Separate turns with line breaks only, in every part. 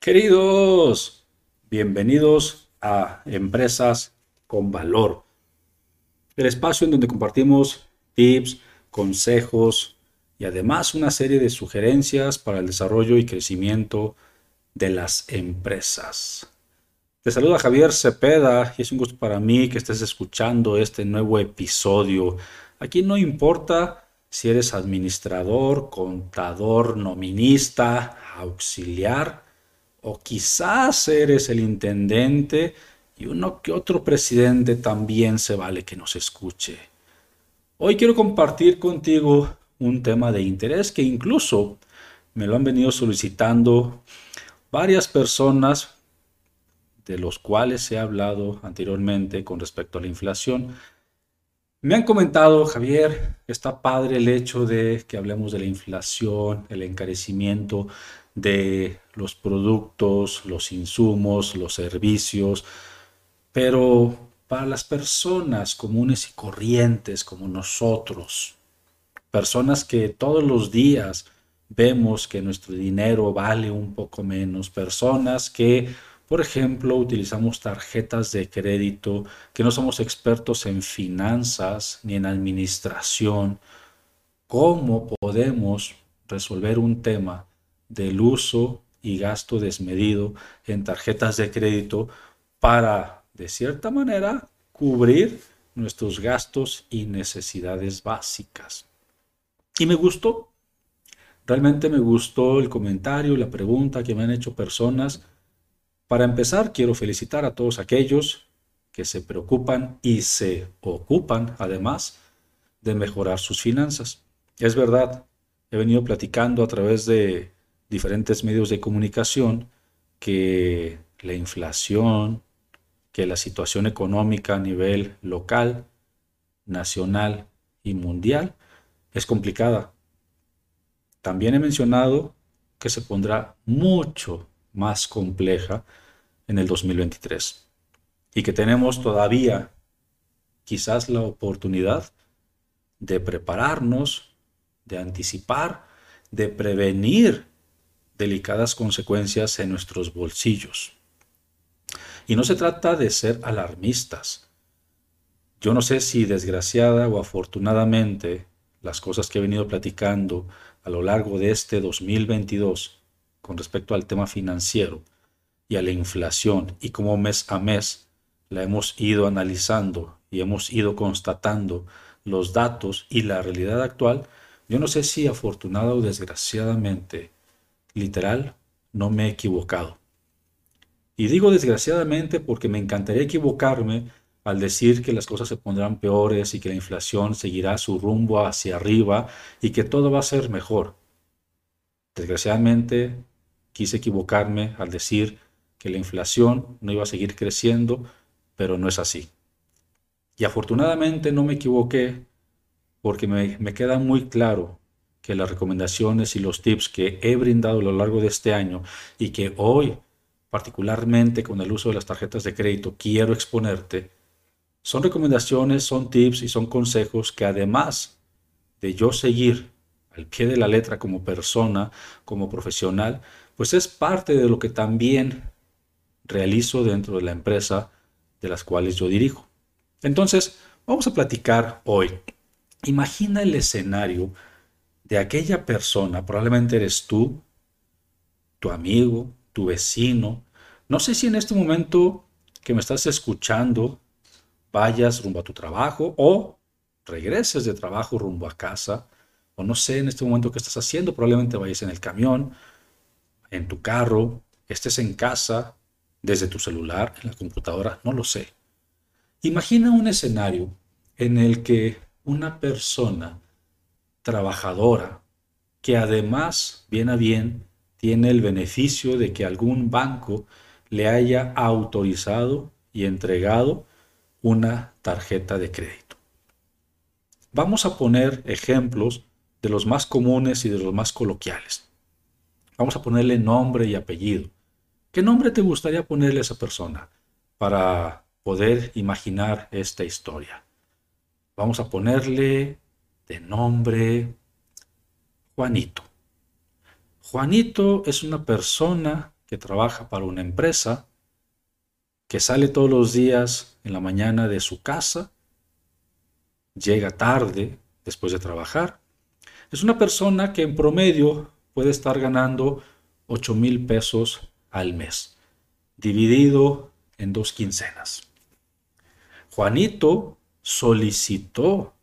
Queridos, bienvenidos a Empresas con Valor, el espacio en donde compartimos tips, consejos y además una serie de sugerencias para el desarrollo y crecimiento de las empresas. Te saluda Javier Cepeda y es un gusto para mí que estés escuchando este nuevo episodio. Aquí no importa si eres administrador, contador, nominista, auxiliar, o quizás eres el intendente y uno que otro presidente también se vale que nos escuche. Hoy quiero compartir contigo un tema de interés que incluso me lo han venido solicitando varias personas de los cuales he hablado anteriormente con respecto a la inflación. Me han comentado, Javier, está padre el hecho de que hablemos de la inflación, el encarecimiento de los productos, los insumos, los servicios, pero para las personas comunes y corrientes como nosotros, personas que todos los días vemos que nuestro dinero vale un poco menos, personas que, por ejemplo, utilizamos tarjetas de crédito, que no somos expertos en finanzas ni en administración, ¿cómo podemos resolver un tema del uso y gasto desmedido en tarjetas de crédito para, de cierta manera, cubrir nuestros gastos y necesidades básicas. Y me gustó, realmente me gustó el comentario, la pregunta que me han hecho personas. Para empezar, quiero felicitar a todos aquellos que se preocupan y se ocupan, además, de mejorar sus finanzas. Es verdad, he venido platicando a través de diferentes medios de comunicación que la inflación, que la situación económica a nivel local, nacional y mundial es complicada. También he mencionado que se pondrá mucho más compleja en el 2023 y que tenemos todavía quizás la oportunidad de prepararnos, de anticipar, de prevenir delicadas consecuencias en nuestros bolsillos. Y no se trata de ser alarmistas. Yo no sé si desgraciada o afortunadamente las cosas que he venido platicando a lo largo de este 2022 con respecto al tema financiero y a la inflación y cómo mes a mes la hemos ido analizando y hemos ido constatando los datos y la realidad actual, yo no sé si afortunada o desgraciadamente literal, no me he equivocado. Y digo desgraciadamente porque me encantaría equivocarme al decir que las cosas se pondrán peores y que la inflación seguirá su rumbo hacia arriba y que todo va a ser mejor. Desgraciadamente quise equivocarme al decir que la inflación no iba a seguir creciendo, pero no es así. Y afortunadamente no me equivoqué porque me, me queda muy claro que las recomendaciones y los tips que he brindado a lo largo de este año y que hoy, particularmente con el uso de las tarjetas de crédito, quiero exponerte, son recomendaciones, son tips y son consejos que además de yo seguir al pie de la letra como persona, como profesional, pues es parte de lo que también realizo dentro de la empresa de las cuales yo dirijo. Entonces, vamos a platicar hoy. Imagina el escenario de aquella persona, probablemente eres tú, tu amigo, tu vecino. No sé si en este momento que me estás escuchando vayas rumbo a tu trabajo o regreses de trabajo rumbo a casa. O no sé en este momento qué estás haciendo. Probablemente vayas en el camión, en tu carro, estés en casa, desde tu celular, en la computadora, no lo sé. Imagina un escenario en el que una persona trabajadora, que además, bien a bien, tiene el beneficio de que algún banco le haya autorizado y entregado una tarjeta de crédito. Vamos a poner ejemplos de los más comunes y de los más coloquiales. Vamos a ponerle nombre y apellido. ¿Qué nombre te gustaría ponerle a esa persona para poder imaginar esta historia? Vamos a ponerle de nombre Juanito. Juanito es una persona que trabaja para una empresa, que sale todos los días en la mañana de su casa, llega tarde después de trabajar. Es una persona que en promedio puede estar ganando 8 mil pesos al mes, dividido en dos quincenas. Juanito solicitó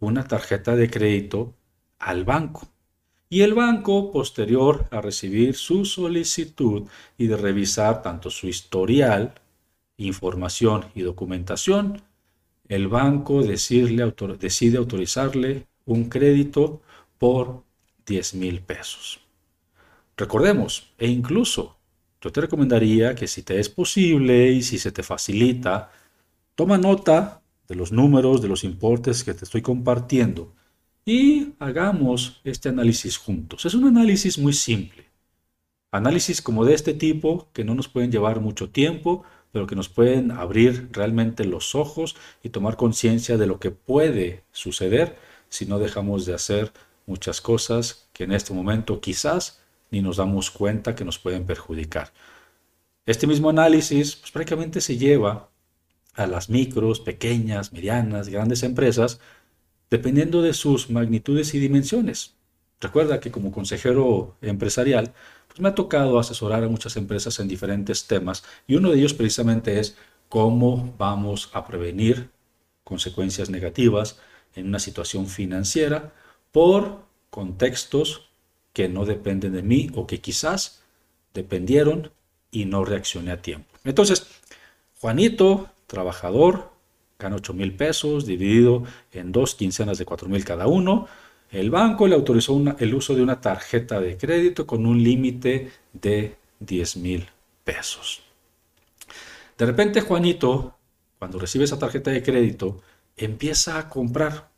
una tarjeta de crédito al banco y el banco, posterior a recibir su solicitud y de revisar tanto su historial, información y documentación, el banco decide, decide autorizarle un crédito por 10 mil pesos. Recordemos, e incluso yo te recomendaría que si te es posible y si se te facilita, toma nota de los números, de los importes que te estoy compartiendo y hagamos este análisis juntos. Es un análisis muy simple. Análisis como de este tipo que no nos pueden llevar mucho tiempo, pero que nos pueden abrir realmente los ojos y tomar conciencia de lo que puede suceder si no dejamos de hacer muchas cosas que en este momento quizás ni nos damos cuenta que nos pueden perjudicar. Este mismo análisis pues, prácticamente se lleva a las micros, pequeñas, medianas, grandes empresas dependiendo de sus magnitudes y dimensiones. Recuerda que como consejero empresarial, pues me ha tocado asesorar a muchas empresas en diferentes temas y uno de ellos precisamente es cómo vamos a prevenir consecuencias negativas en una situación financiera por contextos que no dependen de mí o que quizás dependieron y no reaccioné a tiempo. Entonces, Juanito, trabajador, gana 8 mil pesos, dividido en dos quincenas de 4 mil cada uno. El banco le autorizó el uso de una tarjeta de crédito con un límite de 10 mil pesos. De repente Juanito, cuando recibe esa tarjeta de crédito, empieza a comprar.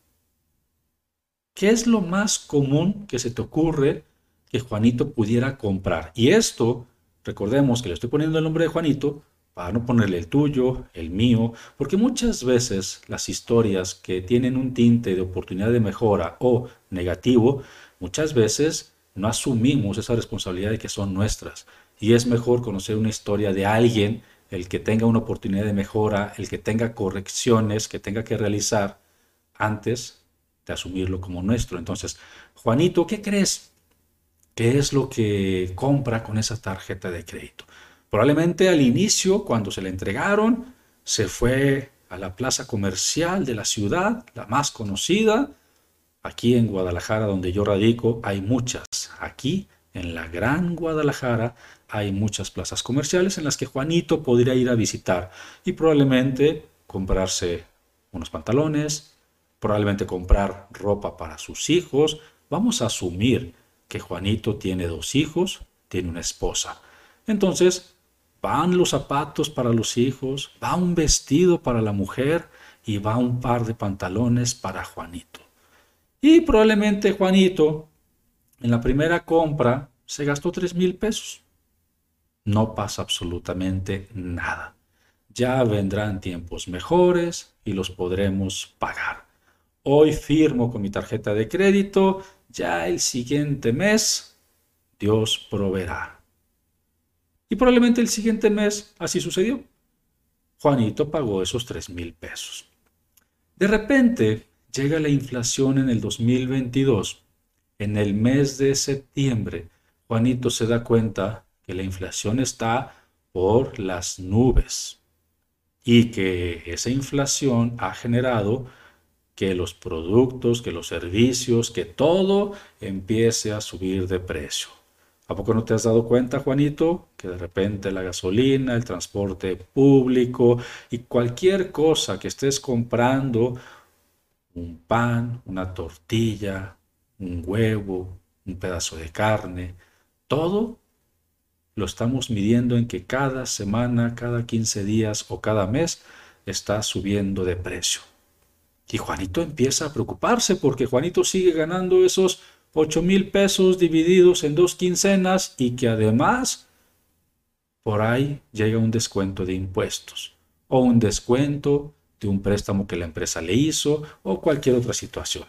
¿Qué es lo más común que se te ocurre que Juanito pudiera comprar? Y esto, recordemos que le estoy poniendo el nombre de Juanito, para no ponerle el tuyo, el mío, porque muchas veces las historias que tienen un tinte de oportunidad de mejora o negativo, muchas veces no asumimos esa responsabilidad de que son nuestras. Y es mejor conocer una historia de alguien, el que tenga una oportunidad de mejora, el que tenga correcciones que tenga que realizar antes de asumirlo como nuestro. Entonces, Juanito, ¿qué crees? ¿Qué es lo que compra con esa tarjeta de crédito? Probablemente al inicio, cuando se le entregaron, se fue a la plaza comercial de la ciudad, la más conocida. Aquí en Guadalajara, donde yo radico, hay muchas. Aquí, en la Gran Guadalajara, hay muchas plazas comerciales en las que Juanito podría ir a visitar y probablemente comprarse unos pantalones, probablemente comprar ropa para sus hijos. Vamos a asumir que Juanito tiene dos hijos, tiene una esposa. Entonces, Van los zapatos para los hijos, va un vestido para la mujer y va un par de pantalones para Juanito. Y probablemente Juanito en la primera compra se gastó tres mil pesos. No pasa absolutamente nada. Ya vendrán tiempos mejores y los podremos pagar. Hoy firmo con mi tarjeta de crédito, ya el siguiente mes Dios proveerá. Y probablemente el siguiente mes así sucedió. Juanito pagó esos 3 mil pesos. De repente llega la inflación en el 2022. En el mes de septiembre, Juanito se da cuenta que la inflación está por las nubes y que esa inflación ha generado que los productos, que los servicios, que todo empiece a subir de precio. ¿A poco no te has dado cuenta, Juanito, que de repente la gasolina, el transporte público y cualquier cosa que estés comprando, un pan, una tortilla, un huevo, un pedazo de carne, todo lo estamos midiendo en que cada semana, cada 15 días o cada mes está subiendo de precio. Y Juanito empieza a preocuparse porque Juanito sigue ganando esos 8 mil pesos divididos en dos quincenas y que además por ahí llega un descuento de impuestos o un descuento de un préstamo que la empresa le hizo o cualquier otra situación.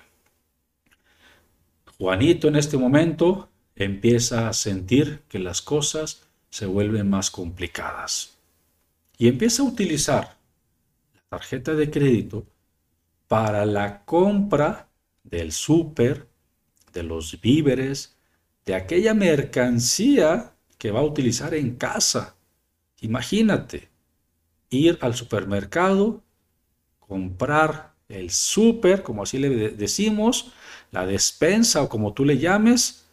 Juanito en este momento empieza a sentir que las cosas se vuelven más complicadas y empieza a utilizar la tarjeta de crédito para la compra del súper, de los víveres, de aquella mercancía que va a utilizar en casa. Imagínate, ir al supermercado, comprar el súper, como así le decimos, la despensa o como tú le llames,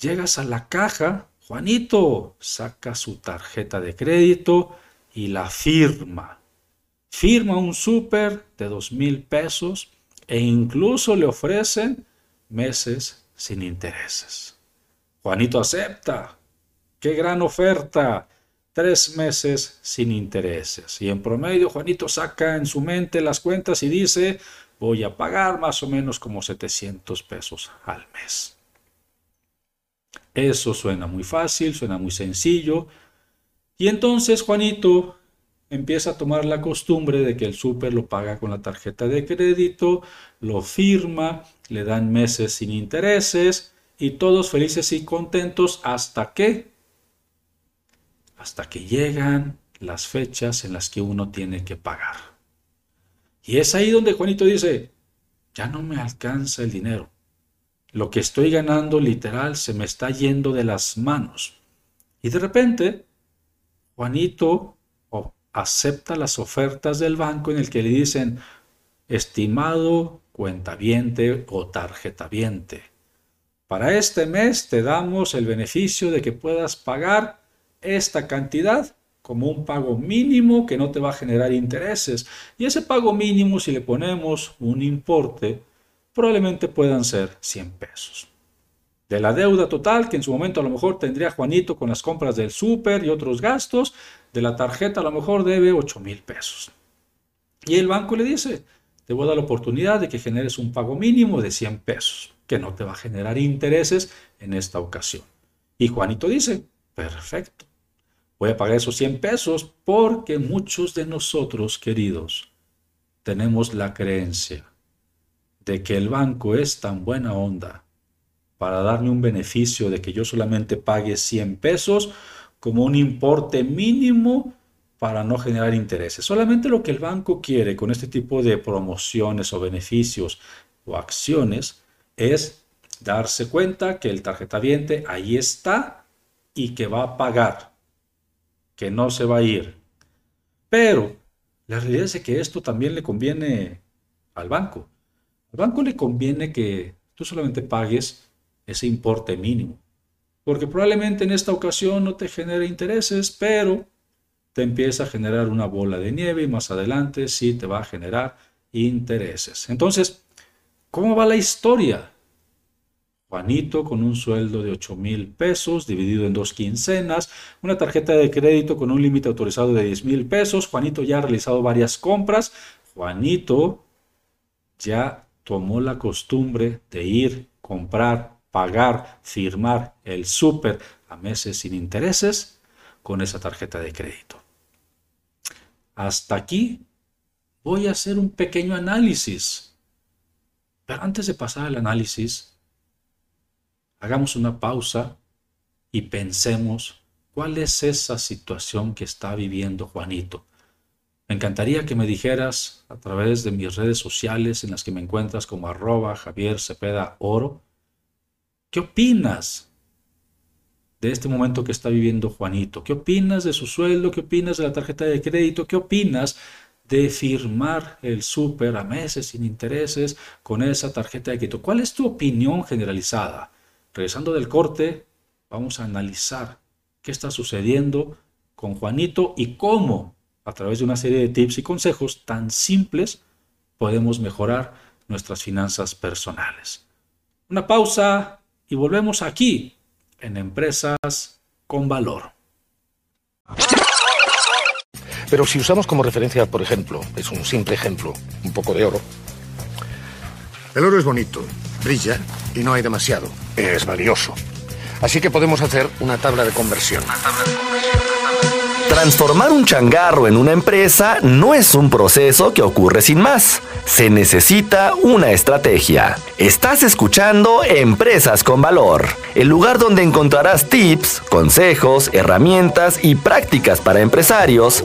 llegas a la caja, Juanito saca su tarjeta de crédito y la firma. Firma un súper de dos mil pesos e incluso le ofrecen meses sin intereses. Juanito acepta. ¡Qué gran oferta! Tres meses sin intereses. Y en promedio Juanito saca en su mente las cuentas y dice, voy a pagar más o menos como 700 pesos al mes. Eso suena muy fácil, suena muy sencillo. Y entonces Juanito empieza a tomar la costumbre de que el súper lo paga con la tarjeta de crédito, lo firma, le dan meses sin intereses y todos felices y contentos hasta que hasta que llegan las fechas en las que uno tiene que pagar. Y es ahí donde Juanito dice, ya no me alcanza el dinero. Lo que estoy ganando literal se me está yendo de las manos. Y de repente, Juanito acepta las ofertas del banco en el que le dicen, estimado cuentaviente o tarjetaviente, para este mes te damos el beneficio de que puedas pagar esta cantidad como un pago mínimo que no te va a generar intereses. Y ese pago mínimo, si le ponemos un importe, probablemente puedan ser 100 pesos. De la deuda total, que en su momento a lo mejor tendría Juanito con las compras del súper y otros gastos, de la tarjeta a lo mejor debe 8 mil pesos. Y el banco le dice, te voy a dar la oportunidad de que generes un pago mínimo de 100 pesos, que no te va a generar intereses en esta ocasión. Y Juanito dice, perfecto voy a pagar esos 100 pesos porque muchos de nosotros, queridos, tenemos la creencia de que el banco es tan buena onda para darme un beneficio de que yo solamente pague 100 pesos como un importe mínimo para no generar intereses. Solamente lo que el banco quiere con este tipo de promociones o beneficios o acciones es darse cuenta que el tarjetaviente ahí está y que va a pagar que no se va a ir. Pero la realidad es que esto también le conviene al banco. Al banco le conviene que tú solamente pagues ese importe mínimo. Porque probablemente en esta ocasión no te genere intereses, pero te empieza a generar una bola de nieve y más adelante sí te va a generar intereses. Entonces, ¿cómo va la historia? Juanito con un sueldo de 8 mil pesos dividido en dos quincenas, una tarjeta de crédito con un límite autorizado de 10 mil pesos. Juanito ya ha realizado varias compras. Juanito ya tomó la costumbre de ir, comprar, pagar, firmar el súper a meses sin intereses con esa tarjeta de crédito. Hasta aquí voy a hacer un pequeño análisis. Pero antes de pasar al análisis, hagamos una pausa y pensemos cuál es esa situación que está viviendo Juanito. Me encantaría que me dijeras a través de mis redes sociales en las que me encuentras como arroba Javier Cepeda Oro, ¿qué opinas de este momento que está viviendo Juanito? ¿Qué opinas de su sueldo? ¿Qué opinas de la tarjeta de crédito? ¿Qué opinas de firmar el súper a meses sin intereses con esa tarjeta de crédito? ¿Cuál es tu opinión generalizada? Regresando del corte, vamos a analizar qué está sucediendo con Juanito y cómo, a través de una serie de tips y consejos tan simples, podemos mejorar nuestras finanzas personales. Una pausa y volvemos aquí en Empresas con Valor.
Pero si usamos como referencia, por ejemplo, es un simple ejemplo, un poco de oro. El oro es bonito, brilla y no hay demasiado. Es valioso. Así que podemos hacer una tabla de conversión.
Transformar un changarro en una empresa no es un proceso que ocurre sin más. Se necesita una estrategia. Estás escuchando Empresas con Valor, el lugar donde encontrarás tips, consejos, herramientas y prácticas para empresarios,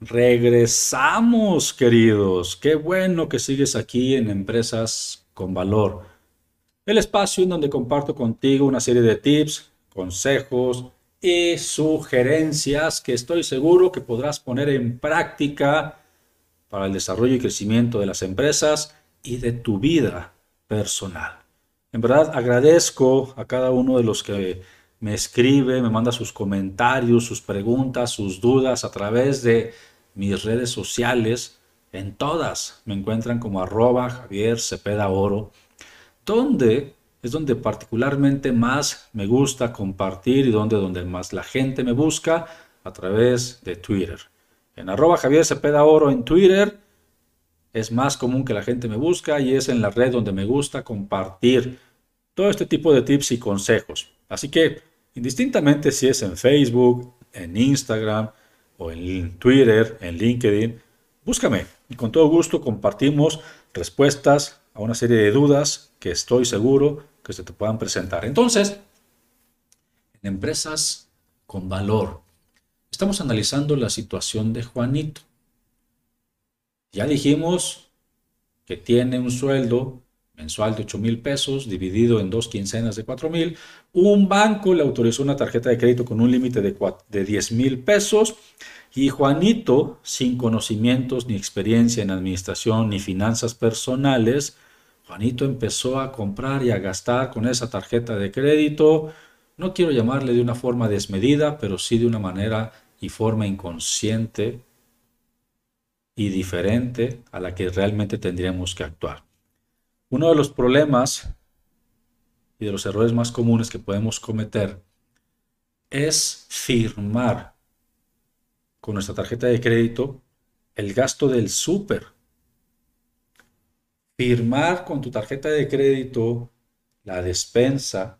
Regresamos, queridos. Qué bueno que sigues aquí en Empresas con Valor. El espacio en donde comparto contigo una serie de tips, consejos, y sugerencias que estoy seguro que podrás poner en práctica para el desarrollo y crecimiento de las empresas y de tu vida personal. En verdad agradezco a cada uno de los que me escribe, me manda sus comentarios, sus preguntas, sus dudas a través de mis redes sociales. En todas me encuentran como arroba Javier Cepeda Oro, donde es donde particularmente más me gusta compartir y donde, donde más la gente me busca a través de Twitter. En arroba Javier Cepeda Oro en Twitter es más común que la gente me busca y es en la red donde me gusta compartir todo este tipo de tips y consejos. Así que indistintamente si es en Facebook, en Instagram o en Twitter, en LinkedIn, búscame y con todo gusto compartimos respuestas a una serie de dudas que estoy seguro que se te puedan presentar. Entonces, en empresas con valor, estamos analizando la situación de Juanito. Ya dijimos que tiene un sueldo mensual de 8 mil pesos dividido en dos quincenas de 4 mil. Un banco le autorizó una tarjeta de crédito con un límite de, de 10 mil pesos y Juanito, sin conocimientos ni experiencia en administración ni finanzas personales, Juanito empezó a comprar y a gastar con esa tarjeta de crédito. No quiero llamarle de una forma desmedida, pero sí de una manera y forma inconsciente y diferente a la que realmente tendríamos que actuar. Uno de los problemas y de los errores más comunes que podemos cometer es firmar con nuestra tarjeta de crédito el gasto del súper firmar con tu tarjeta de crédito la despensa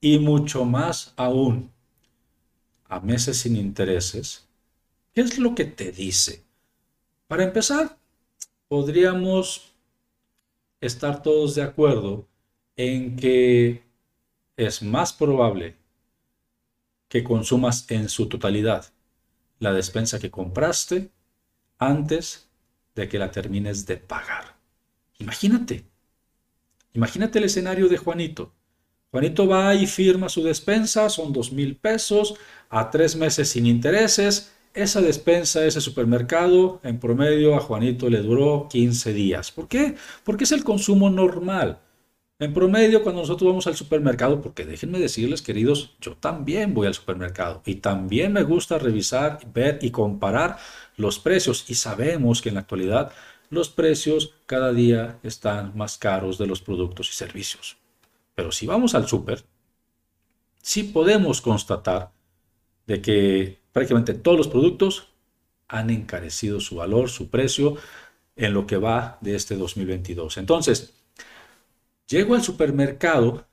y mucho más aún a meses sin intereses, ¿qué es lo que te dice? Para empezar, podríamos estar todos de acuerdo en que es más probable que consumas en su totalidad la despensa que compraste antes de que la termines de pagar. Imagínate, imagínate el escenario de Juanito. Juanito va y firma su despensa, son dos mil pesos, a tres meses sin intereses. Esa despensa, ese supermercado, en promedio a Juanito le duró 15 días. ¿Por qué? Porque es el consumo normal. En promedio, cuando nosotros vamos al supermercado, porque déjenme decirles, queridos, yo también voy al supermercado y también me gusta revisar, ver y comparar los precios. Y sabemos que en la actualidad los precios cada día están más caros de los productos y servicios. Pero si vamos al súper, sí podemos constatar de que prácticamente todos los productos han encarecido su valor, su precio en lo que va de este 2022. Entonces, llego al supermercado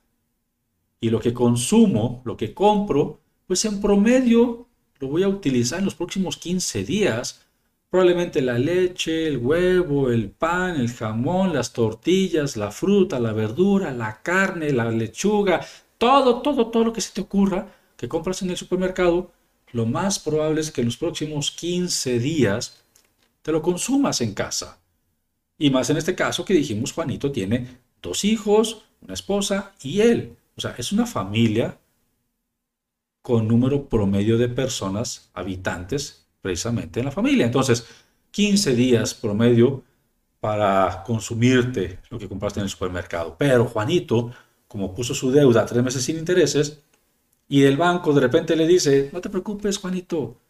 y lo que consumo, lo que compro, pues en promedio lo voy a utilizar en los próximos 15 días. Probablemente la leche, el huevo, el pan, el jamón, las tortillas, la fruta, la verdura, la carne, la lechuga, todo, todo, todo lo que se te ocurra que compras en el supermercado, lo más probable es que en los próximos 15 días te lo consumas en casa. Y más en este caso que dijimos, Juanito tiene dos hijos, una esposa y él. O sea, es una familia con número promedio de personas, habitantes, precisamente en la familia. Entonces, 15 días promedio para consumirte lo que compraste en el supermercado. Pero Juanito, como puso su deuda tres meses sin intereses, y el banco de repente le dice, no te preocupes, Juanito,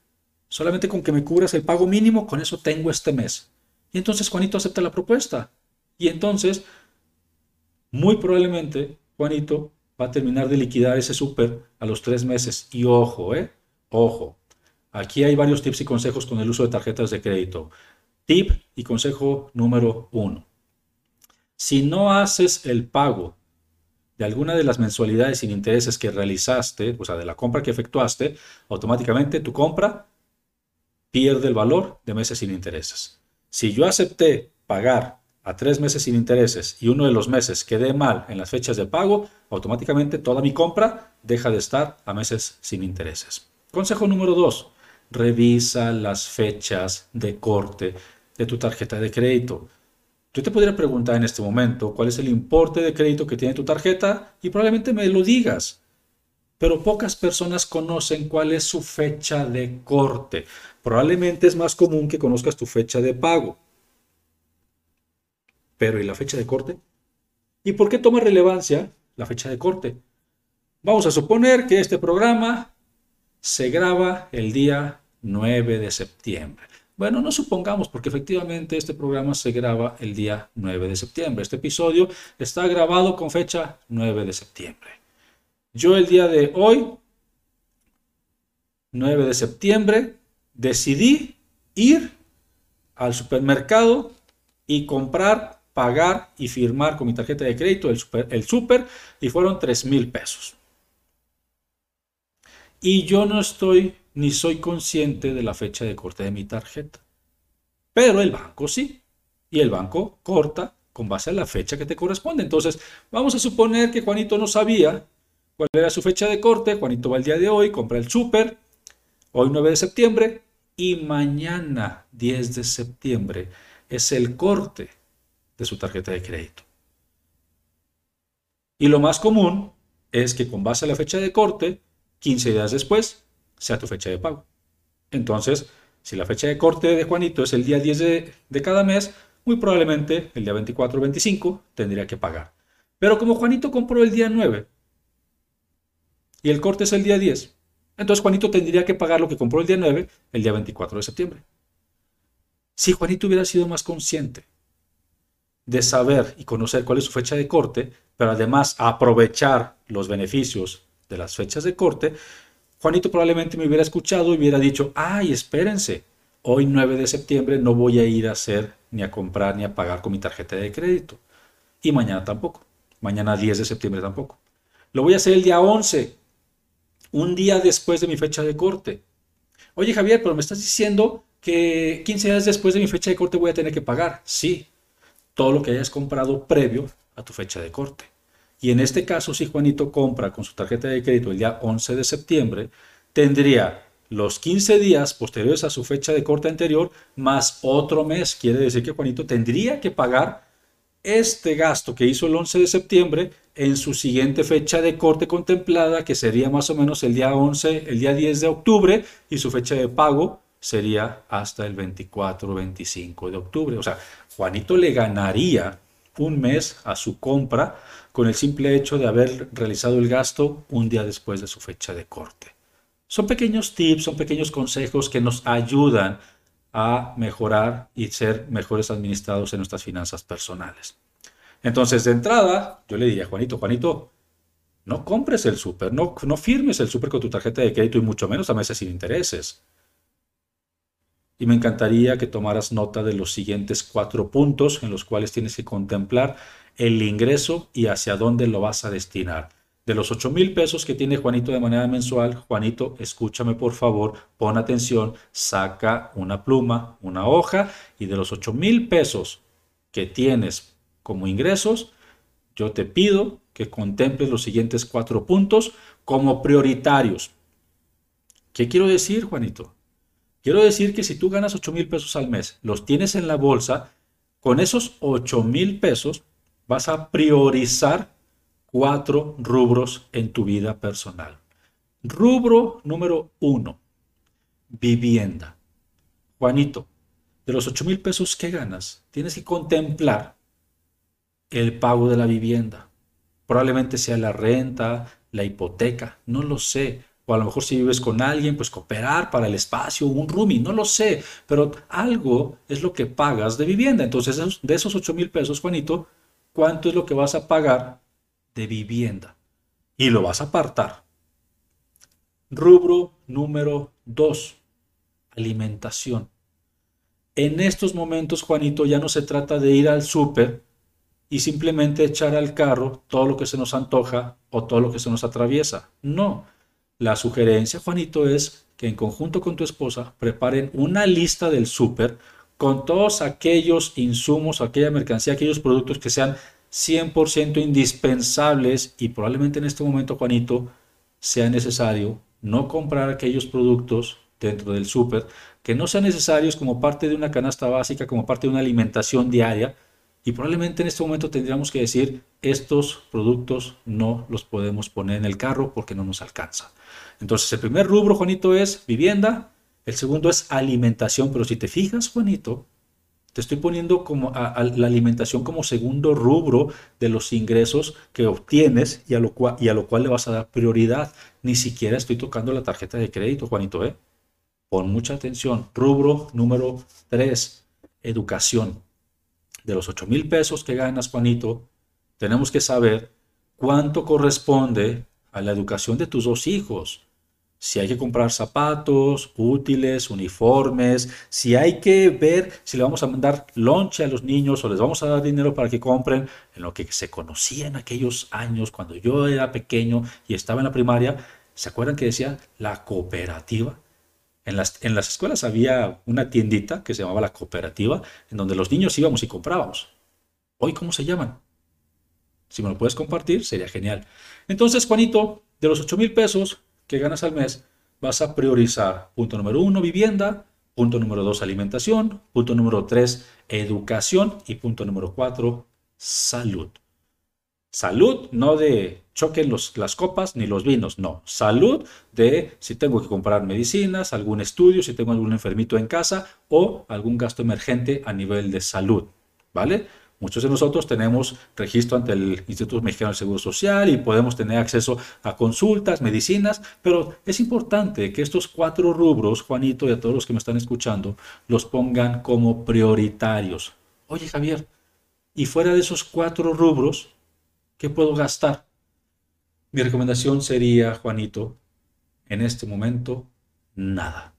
solamente con que me cubras el pago mínimo, con eso tengo este mes. Y entonces Juanito acepta la propuesta. Y entonces, muy probablemente, Juanito va a terminar de liquidar ese súper a los tres meses. Y ojo, ¿eh? Ojo. Aquí hay varios tips y consejos con el uso de tarjetas de crédito. Tip y consejo número uno. Si no haces el pago de alguna de las mensualidades sin intereses que realizaste, o sea, de la compra que efectuaste, automáticamente tu compra pierde el valor de meses sin intereses. Si yo acepté pagar a tres meses sin intereses y uno de los meses quedé mal en las fechas de pago, automáticamente toda mi compra deja de estar a meses sin intereses. Consejo número dos, revisa las fechas de corte de tu tarjeta de crédito. Yo te podría preguntar en este momento cuál es el importe de crédito que tiene tu tarjeta y probablemente me lo digas. Pero pocas personas conocen cuál es su fecha de corte. Probablemente es más común que conozcas tu fecha de pago. Pero ¿y la fecha de corte? ¿Y por qué toma relevancia la fecha de corte? Vamos a suponer que este programa se graba el día 9 de septiembre. Bueno, no supongamos, porque efectivamente este programa se graba el día 9 de septiembre. Este episodio está grabado con fecha 9 de septiembre. Yo el día de hoy, 9 de septiembre, decidí ir al supermercado y comprar pagar y firmar con mi tarjeta de crédito el super, el super y fueron 3 mil pesos. Y yo no estoy ni soy consciente de la fecha de corte de mi tarjeta. Pero el banco sí. Y el banco corta con base a la fecha que te corresponde. Entonces, vamos a suponer que Juanito no sabía cuál era su fecha de corte. Juanito va el día de hoy, compra el super, hoy 9 de septiembre, y mañana 10 de septiembre es el corte de su tarjeta de crédito. Y lo más común es que con base a la fecha de corte, 15 días después, sea tu fecha de pago. Entonces, si la fecha de corte de Juanito es el día 10 de, cada mes, muy probablemente el día 24 o 25 tendría que pagar. Pero como Juanito compró el día 9 y el corte es el día 10, entonces Juanito tendría que pagar lo que compró el día 9 el día 24 de septiembre. Si Juanito hubiera sido más consciente de saber y conocer cuál es su fecha de corte, pero además aprovechar los beneficios de las fechas de corte, Juanito probablemente me hubiera escuchado y hubiera dicho, ay, espérense, hoy 9 de septiembre no voy a ir a hacer ni a comprar ni a pagar con mi tarjeta de crédito. Y mañana tampoco. Mañana 10 de septiembre tampoco. Lo voy a hacer el día 11, un día después de mi fecha de corte. Oye Javier, pero me estás diciendo que 15 días después de mi fecha de corte voy a tener que pagar. Sí, todo lo que hayas comprado previo a tu fecha de corte. Y en este caso, si Juanito compra con su tarjeta de crédito el día 11 de septiembre, tendría los 15 días posteriores a su fecha de corte anterior más otro mes. Quiere decir que Juanito tendría que pagar este gasto que hizo el 11 de septiembre en su siguiente fecha de corte contemplada, que sería más o menos el día 11, el día 10 de octubre, y su fecha de pago sería hasta el 24 o 25 de octubre. O sea, Juanito le ganaría un mes a su compra con el simple hecho de haber realizado el gasto un día después de su fecha de corte. Son pequeños tips, son pequeños consejos que nos ayudan a mejorar y ser mejores administrados en nuestras finanzas personales. Entonces, de entrada, yo le diría a Juanito, Juanito, no compres el súper, no, firmes el súper con tu tarjeta de crédito y mucho menos a meses sin intereses y me encantaría que tomaras nota de los siguientes cuatro puntos en los cuales tienes que contemplar el ingreso y hacia dónde lo vas a destinar. De los 8 mil pesos que tiene Juanito de manera mensual, Juanito, escúchame por favor, pon atención, saca una pluma, una hoja y de los 8 mil pesos que tienes como ingresos, yo te pido que contemples los siguientes cuatro puntos como prioritarios. ¿Qué quiero decir, Juanito? Quiero decir que si tú ganas 8 mil pesos al mes, los tienes en la bolsa, con esos 8 mil pesos vas a priorizar cuatro rubros en tu vida personal. Rubro número uno, vivienda. Juanito, de los 8 mil pesos que ganas, tienes que contemplar el pago de la vivienda. Probablemente sea la renta, la hipoteca, no lo sé. O a lo mejor si vives con alguien, pues cooperar para el espacio, un roomie, no lo sé. Pero algo es lo que pagas de vivienda. Entonces, de esos 8 mil pesos, Juanito, ¿cuánto es lo que vas a pagar de vivienda y lo vas a apartar. Rubro número 2, alimentación. En estos momentos, Juanito, ya no se trata de ir al súper y simplemente echar al carro todo lo que se nos antoja o todo lo que se nos atraviesa. No. La sugerencia, Juanito, es que en conjunto con tu esposa preparen una lista del súper con todos aquellos insumos, aquella mercancía, aquellos productos que sean 100% indispensables y probablemente en este momento, Juanito, sea necesario no comprar aquellos productos dentro del súper que no sean necesarios como parte de una canasta básica, como parte de una alimentación diaria. Y probablemente en este momento tendríamos que decir, estos productos no los podemos poner en el carro porque no nos alcanza. Entonces, el primer rubro, Juanito, es vivienda. El segundo es alimentación. Pero si te fijas, Juanito, te estoy poniendo como a, la alimentación como segundo rubro de los ingresos que obtienes y a, lo cual, y a lo cual le vas a dar prioridad. Ni siquiera estoy tocando la tarjeta de crédito, Juanito. ¿eh? Pon mucha atención. Rubro número 3, educación. De los 8 mil pesos que ganas, Juanito, tenemos que saber cuánto corresponde a la educación de tus dos hijos si hay que comprar zapatos, útiles, uniformes, si hay que ver si le vamos a mandar lonche a los niños o les vamos a dar dinero para que compren, en lo que se conocía en aquellos años cuando yo era pequeño y estaba en la primaria, ¿se acuerdan que decía la cooperativa? En las, en las escuelas había una tiendita que se llamaba la cooperativa, en donde los niños íbamos y comprábamos. ¿Hoy cómo se llaman? Si me lo puedes compartir, sería genial. Entonces, Juanito, de los 8 mil pesos, que ganas al mes, vas a priorizar punto número uno, vivienda, punto número dos, alimentación, punto número tres, educación y punto número cuatro, salud. Salud, no de choquen los, las copas ni los vinos, no. Salud de si tengo que comprar medicinas, algún estudio, si tengo algún enfermito en casa o algún gasto emergente a nivel de salud, ¿vale? Muchos de nosotros tenemos registro ante el Instituto Mexicano del Seguro Social y podemos tener acceso a consultas, medicinas, pero es importante que estos cuatro rubros, Juanito y a todos los que me están escuchando, los pongan como prioritarios. Oye Javier, y fuera de esos cuatro rubros, ¿qué puedo gastar? Mi recomendación sería, Juanito, en este momento, nada.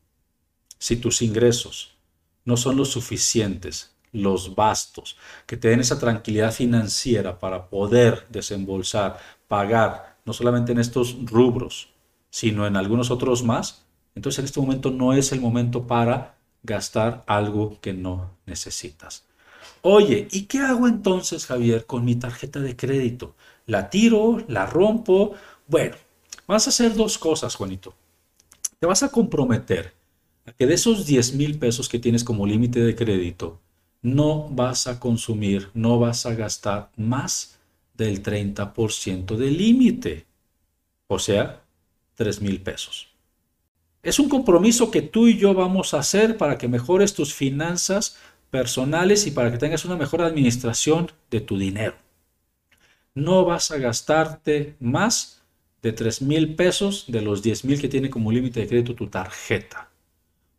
Si tus ingresos no son los suficientes los bastos, que te den esa tranquilidad financiera para poder desembolsar, pagar, no solamente en estos rubros, sino en algunos otros más, entonces en este momento no es el momento para gastar algo que no necesitas. Oye, ¿y qué hago entonces, Javier, con mi tarjeta de crédito? ¿La tiro? ¿La rompo? Bueno, vas a hacer dos cosas, Juanito. Te vas a comprometer a que de esos 10 mil pesos que tienes como límite de crédito, no vas a consumir, no vas a gastar más del 30% del límite, o sea, 3 mil pesos. Es un compromiso que tú y yo vamos a hacer para que mejores tus finanzas personales y para que tengas una mejor administración de tu dinero. No vas a gastarte más de 3 mil pesos de los 10 mil que tiene como límite de crédito tu tarjeta.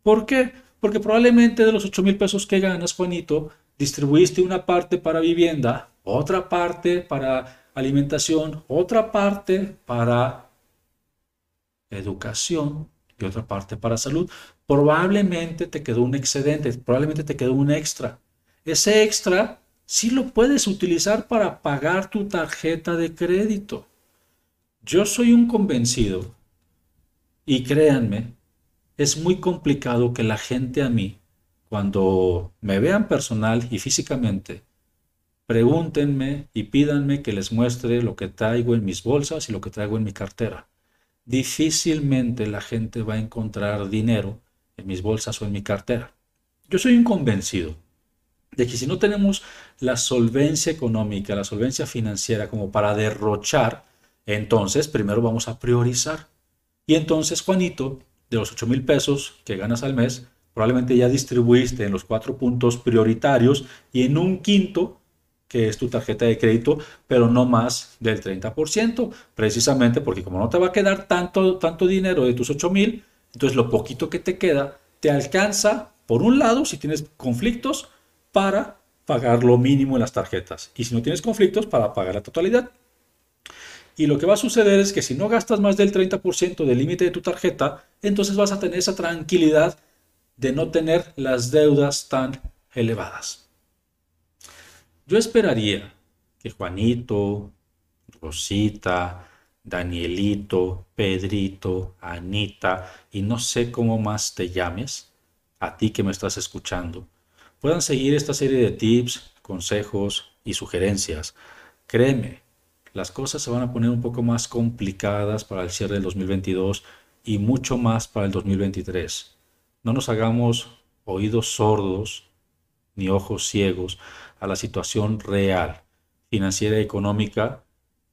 ¿Por qué? Porque probablemente de los 8 mil pesos que ganas, Juanito, distribuiste una parte para vivienda, otra parte para alimentación, otra parte para educación y otra parte para salud. Probablemente te quedó un excedente, probablemente te quedó un extra. Ese extra sí lo puedes utilizar para pagar tu tarjeta de crédito. Yo soy un convencido y créanme, es muy complicado que la gente a mí, cuando me vean personal y físicamente, pregúntenme y pídanme que les muestre lo que traigo en mis bolsas y lo que traigo en mi cartera. Difícilmente la gente va a encontrar dinero en mis bolsas o en mi cartera. Yo soy un convencido de que si no tenemos la solvencia económica, la solvencia financiera como para derrochar, entonces primero vamos a priorizar. Y entonces, Juanito, de los 8 mil pesos que ganas al mes, probablemente ya distribuiste en los cuatro puntos prioritarios y en un quinto, que es tu tarjeta de crédito, pero no más del 30%, precisamente porque como no te va a quedar tanto, tanto dinero de tus 8 mil, entonces lo poquito que te queda te alcanza, por un lado, si tienes conflictos, para pagar lo mínimo en las tarjetas. Y si no tienes conflictos, para pagar la totalidad. Y lo que va a suceder es que si no gastas más del 30% del límite de tu tarjeta, entonces vas a tener esa tranquilidad de no tener las deudas tan elevadas. Yo esperaría que Juanito, Rosita, Danielito, Pedrito, Anita y no sé cómo más te llames, a ti que me estás escuchando, puedan seguir esta serie de tips, consejos y sugerencias. Créeme, las cosas se van a poner un poco más complicadas para el cierre del 2022 y mucho más para el 2023. No nos hagamos oídos sordos ni ojos ciegos a la situación real, financiera y económica,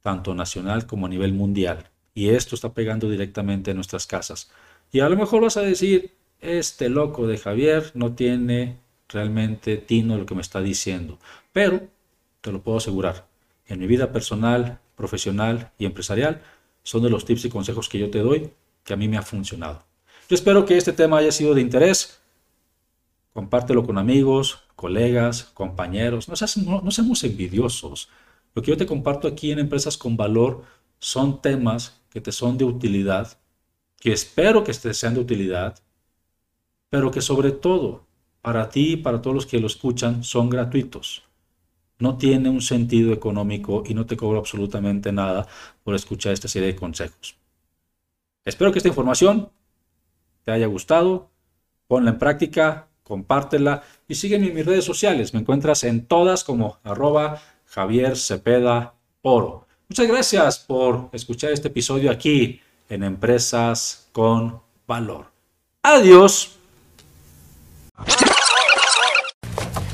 tanto nacional como a nivel mundial. Y esto está pegando directamente en nuestras casas. Y a lo mejor vas a decir, este loco de Javier no tiene realmente tino lo que me está diciendo. Pero te lo puedo asegurar, en mi vida personal, profesional y empresarial, son de los tips y consejos que yo te doy que a mí me ha funcionado. Yo espero que este tema haya sido de interés. Compártelo con amigos, colegas, compañeros. No, no, no seamos envidiosos. Lo que yo te comparto aquí en Empresas con Valor son temas que te son de utilidad, que espero que te sean de utilidad, pero que sobre todo para ti y para todos los que lo escuchan son gratuitos no tiene un sentido económico y no te cobro absolutamente nada por escuchar esta serie de consejos. Espero que esta información te haya gustado, ponla en práctica, compártela y sígueme en mis redes sociales. Me encuentras en todas como arroba Javier Cepeda Oro. Muchas gracias por escuchar este episodio aquí en Empresas con Valor. Adiós.